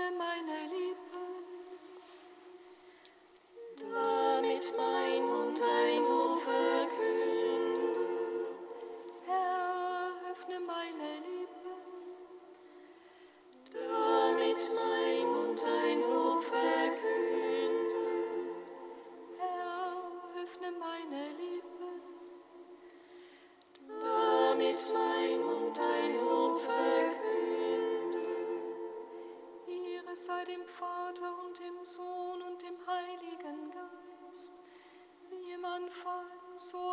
stehen wir in deinen so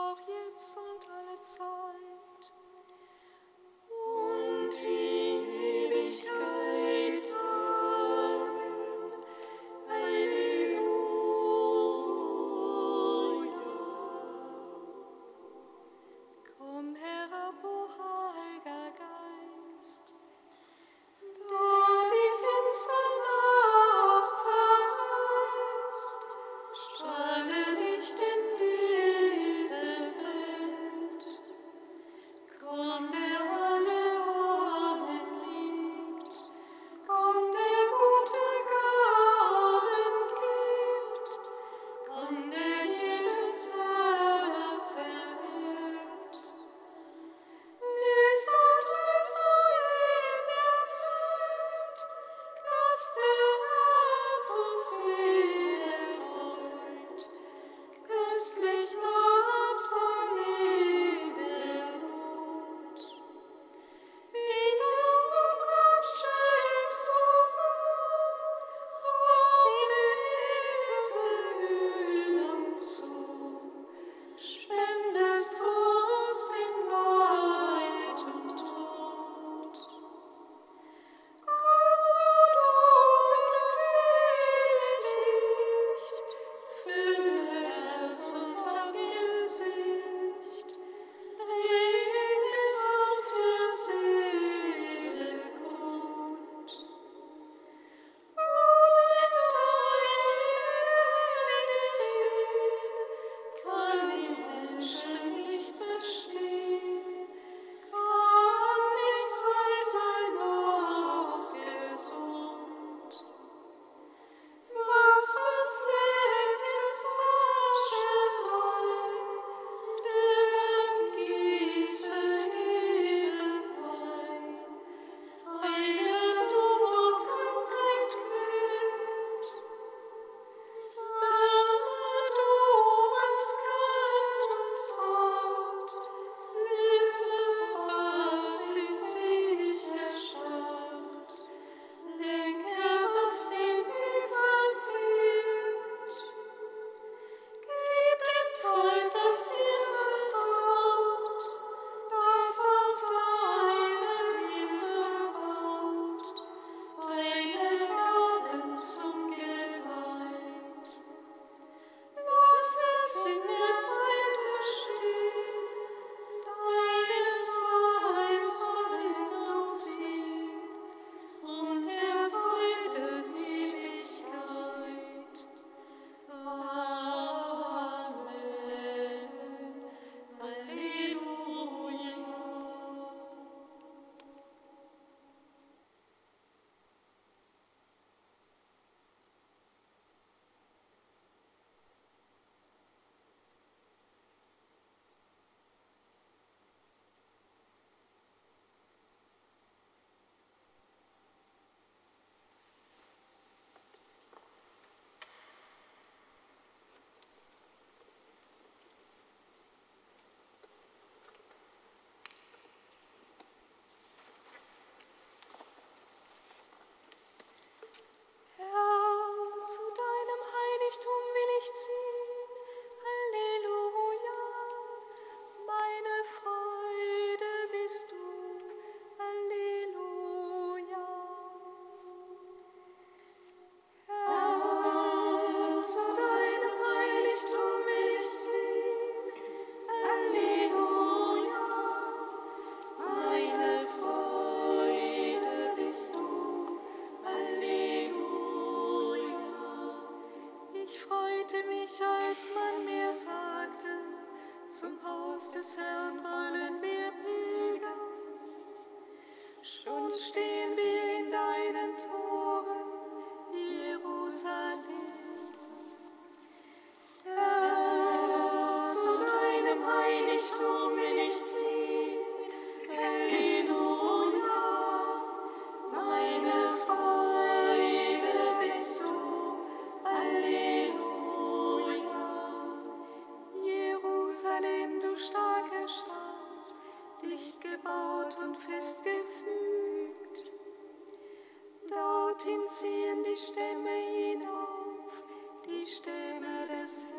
Psalm 21. reißende,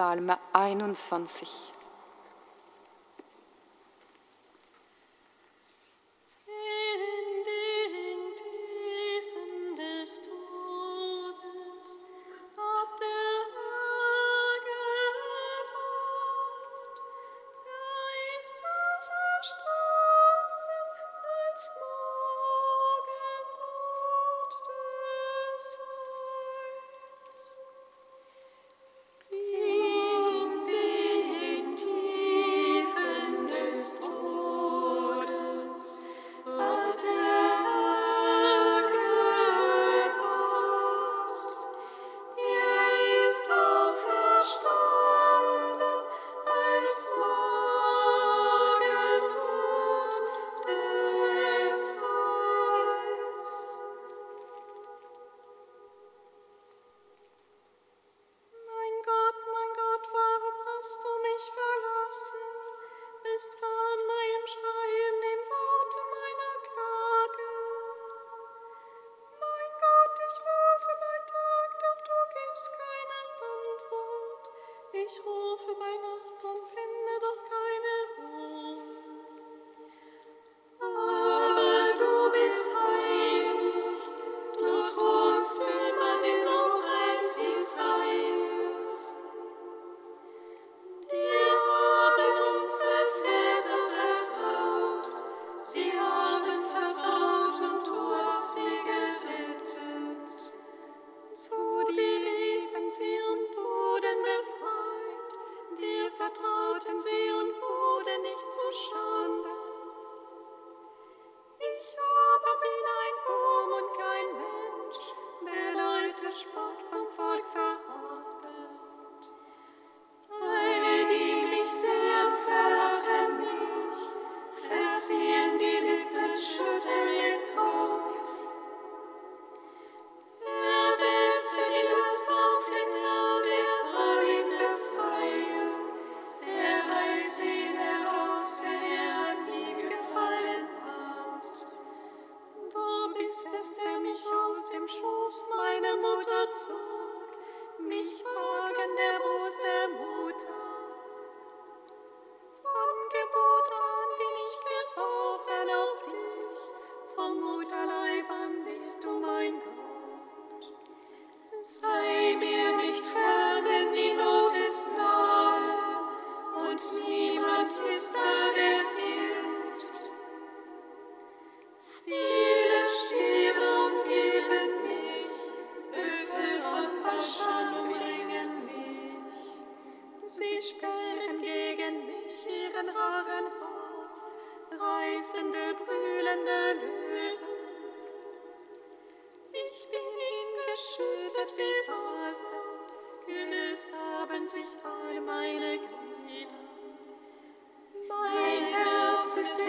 Psalm 21. sich all meine Glieder. Mein Herz ist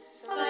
Seine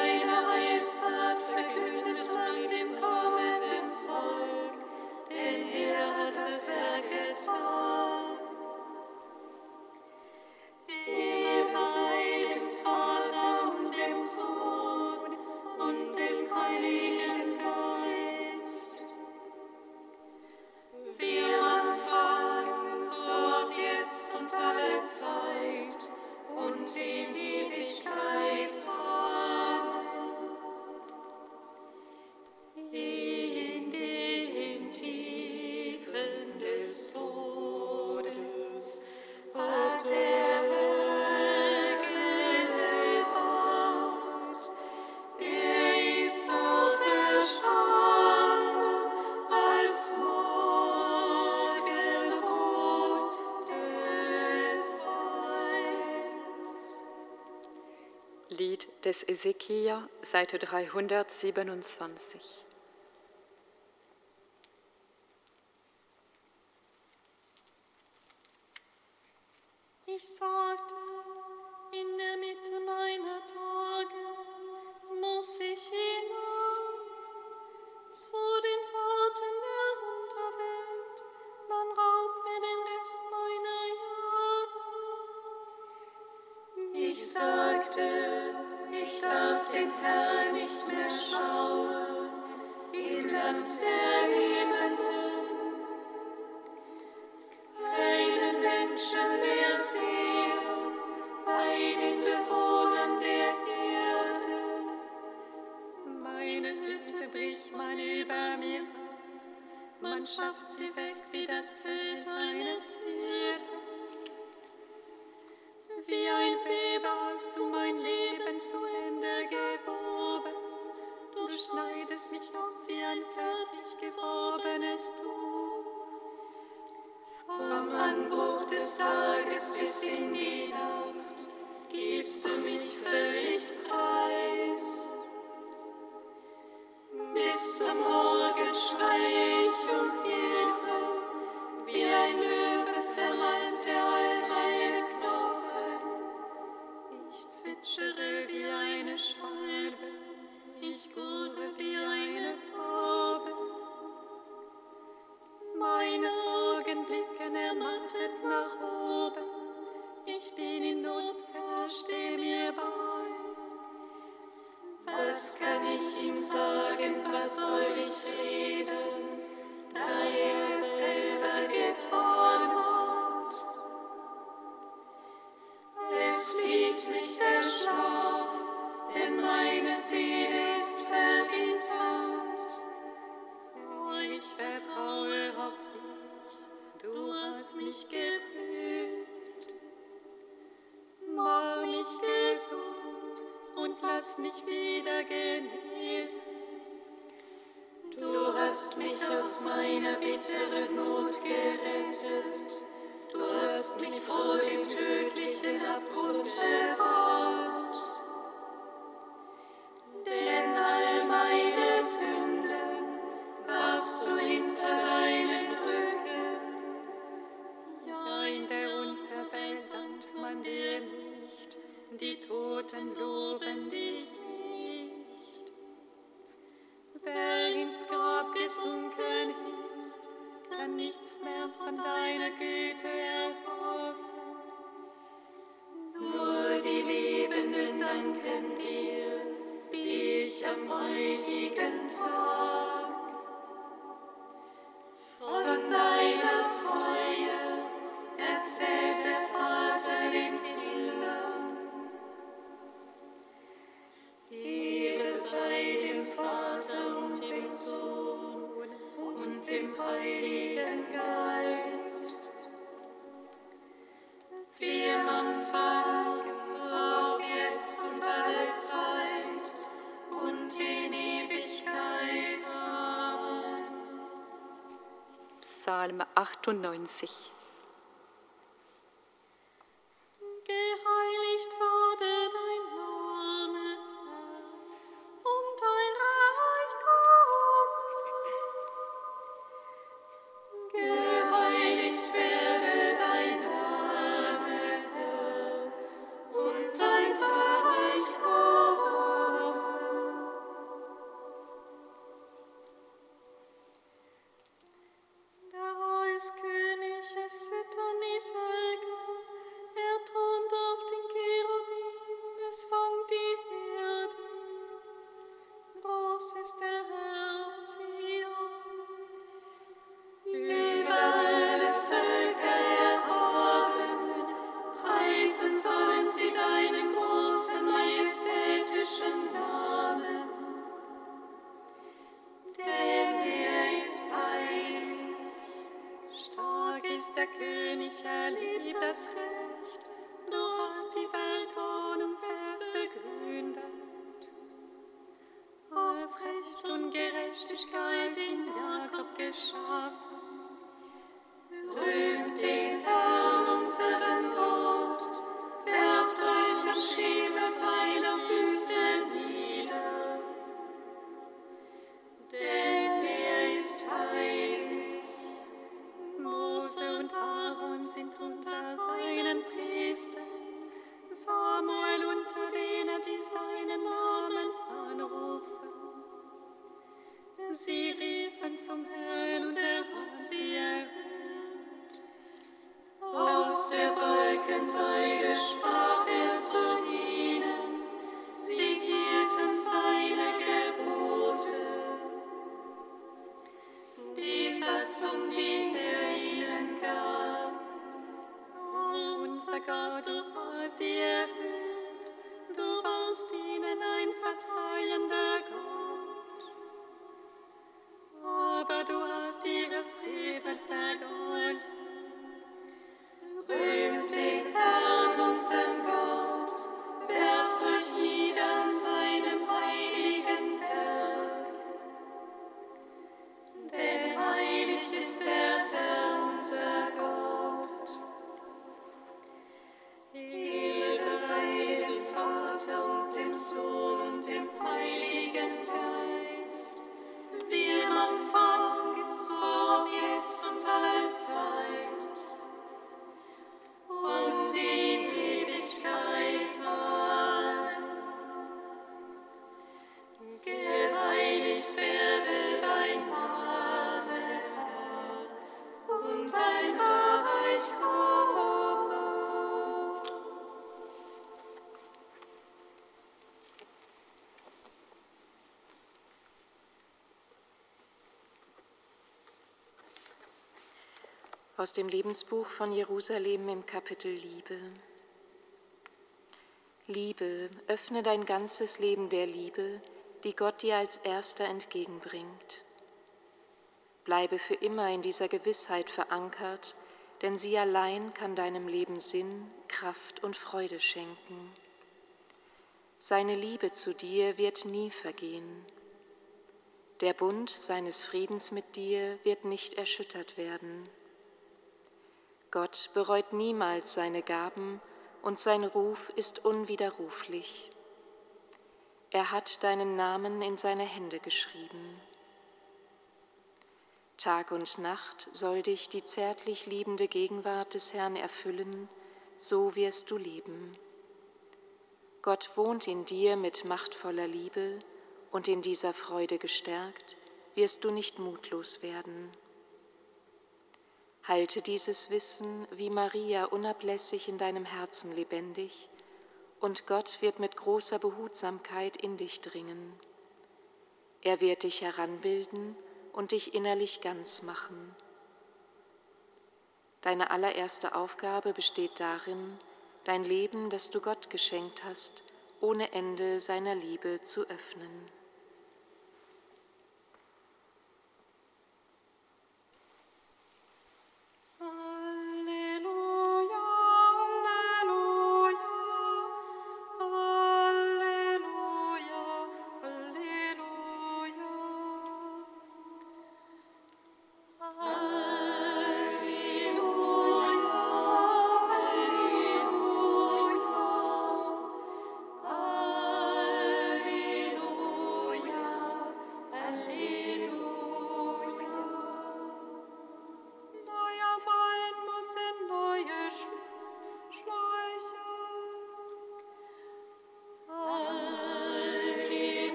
des Ezekiel, Seite 327. Ich sagte, in der Mitte meiner Tage muss ich hier Psalm 98. hast Recht und Gerechtigkeit in Jakob geschafft. aber du hast ihre Frevel vergoldet. Aus dem Lebensbuch von Jerusalem im Kapitel Liebe. Liebe, öffne dein ganzes Leben der Liebe, die Gott dir als erster entgegenbringt. Bleibe für immer in dieser Gewissheit verankert, denn sie allein kann deinem Leben Sinn, Kraft und Freude schenken. Seine Liebe zu dir wird nie vergehen. Der Bund seines Friedens mit dir wird nicht erschüttert werden. Gott bereut niemals seine Gaben und sein Ruf ist unwiderruflich. Er hat deinen Namen in seine Hände geschrieben. Tag und Nacht soll dich die zärtlich liebende Gegenwart des Herrn erfüllen, so wirst du leben. Gott wohnt in dir mit machtvoller Liebe, und in dieser Freude gestärkt wirst du nicht mutlos werden. Halte dieses Wissen wie Maria unablässig in deinem Herzen lebendig, und Gott wird mit großer Behutsamkeit in dich dringen. Er wird dich heranbilden und dich innerlich ganz machen. Deine allererste Aufgabe besteht darin, dein Leben, das du Gott geschenkt hast, ohne Ende seiner Liebe zu öffnen.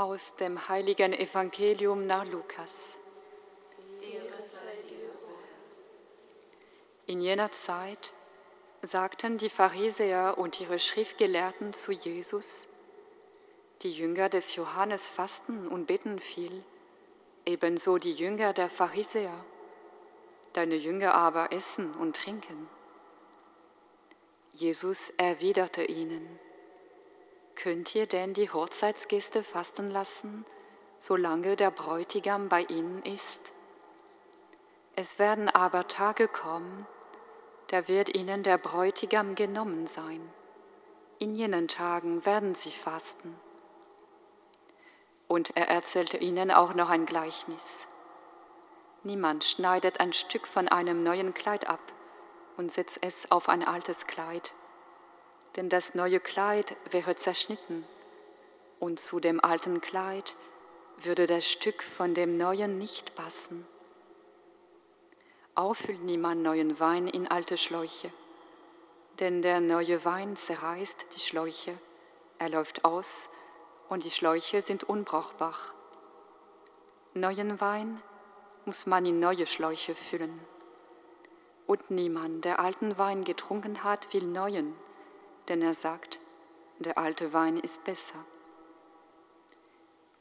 Aus dem heiligen Evangelium nach Lukas. In jener Zeit sagten die Pharisäer und ihre Schriftgelehrten zu Jesus, die Jünger des Johannes fasten und beten viel, ebenso die Jünger der Pharisäer. Deine Jünger aber essen und trinken. Jesus erwiderte ihnen, Könnt ihr denn die Hochzeitsgäste fasten lassen, solange der Bräutigam bei ihnen ist? Es werden aber Tage kommen, da wird ihnen der Bräutigam genommen sein. In jenen Tagen werden sie fasten. Und er erzählte ihnen auch noch ein Gleichnis. Niemand schneidet ein Stück von einem neuen Kleid ab und setzt es auf ein altes Kleid denn das neue Kleid wäre zerschnitten, und zu dem alten Kleid würde das Stück von dem neuen nicht passen. Auffüllt niemand neuen Wein in alte Schläuche, denn der neue Wein zerreißt die Schläuche, er läuft aus und die Schläuche sind unbrauchbar. Neuen Wein muss man in neue Schläuche füllen. Und niemand, der alten Wein getrunken hat, will neuen denn er sagt, der alte Wein ist besser.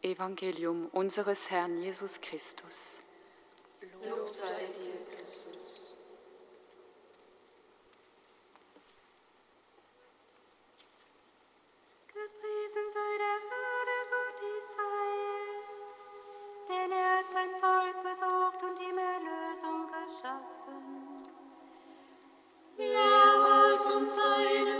Evangelium unseres Herrn Jesus Christus. Lob sei dir, Christus. Gepriesen sei der wahre Gott Israels, denn er hat sein Volk besucht und ihm Erlösung geschaffen. Er hat uns seinen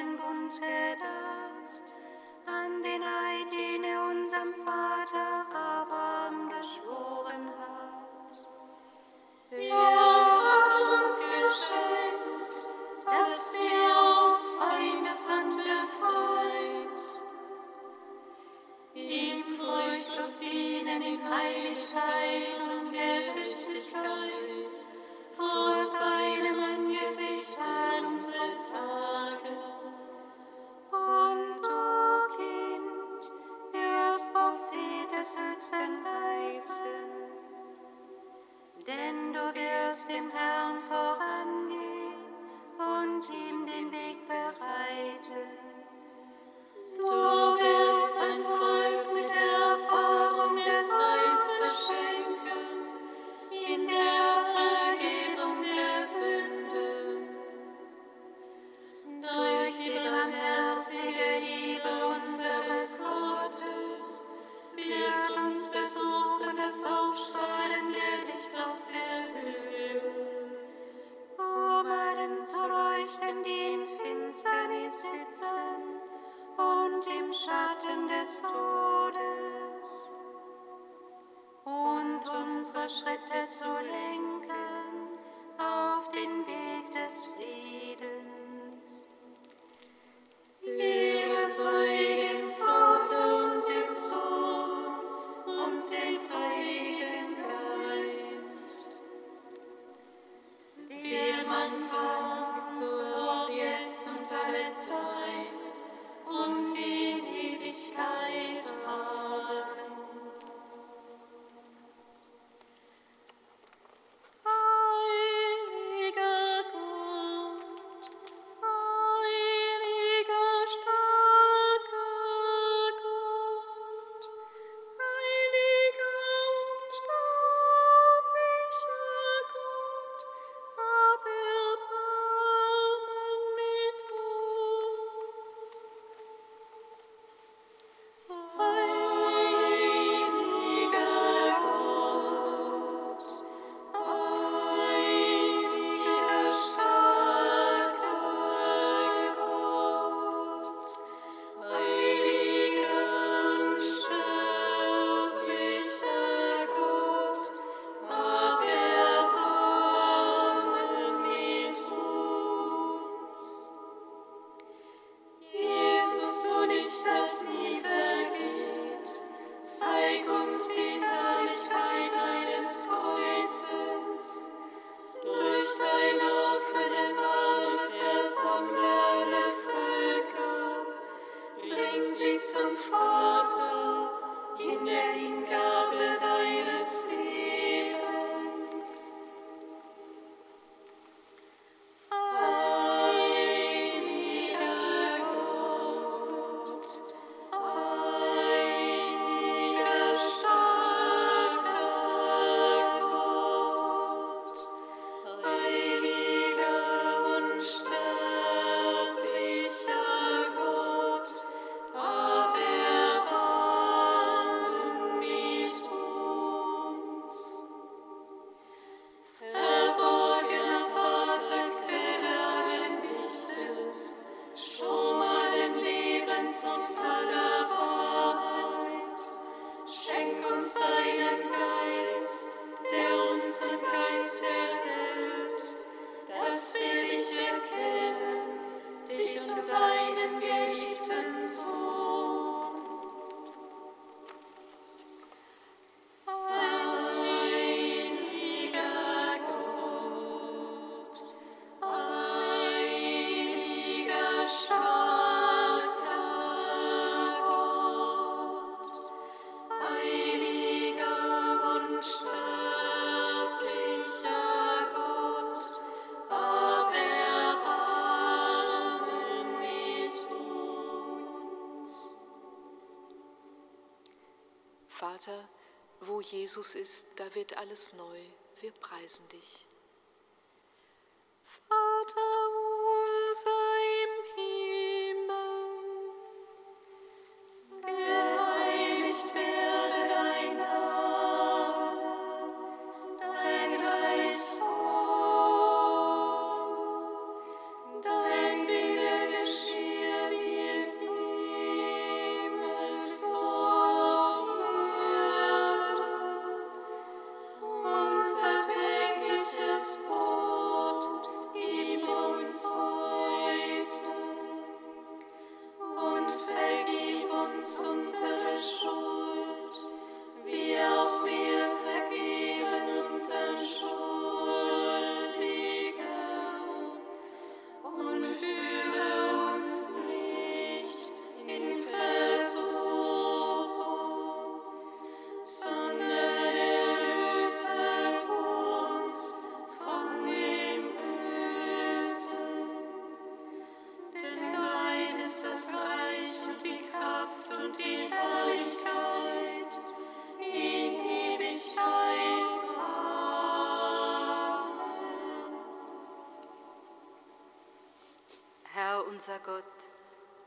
Jesus ist, da wird alles neu. Wir preisen dich.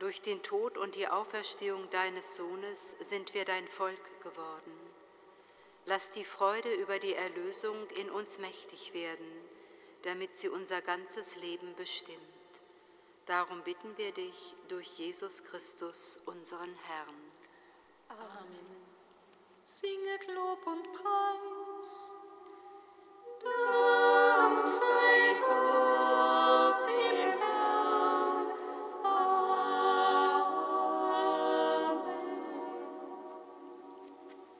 Durch den Tod und die Auferstehung deines Sohnes sind wir dein Volk geworden. Lass die Freude über die Erlösung in uns mächtig werden, damit sie unser ganzes Leben bestimmt. Darum bitten wir dich durch Jesus Christus, unseren Herrn. Singet Lob und Preis.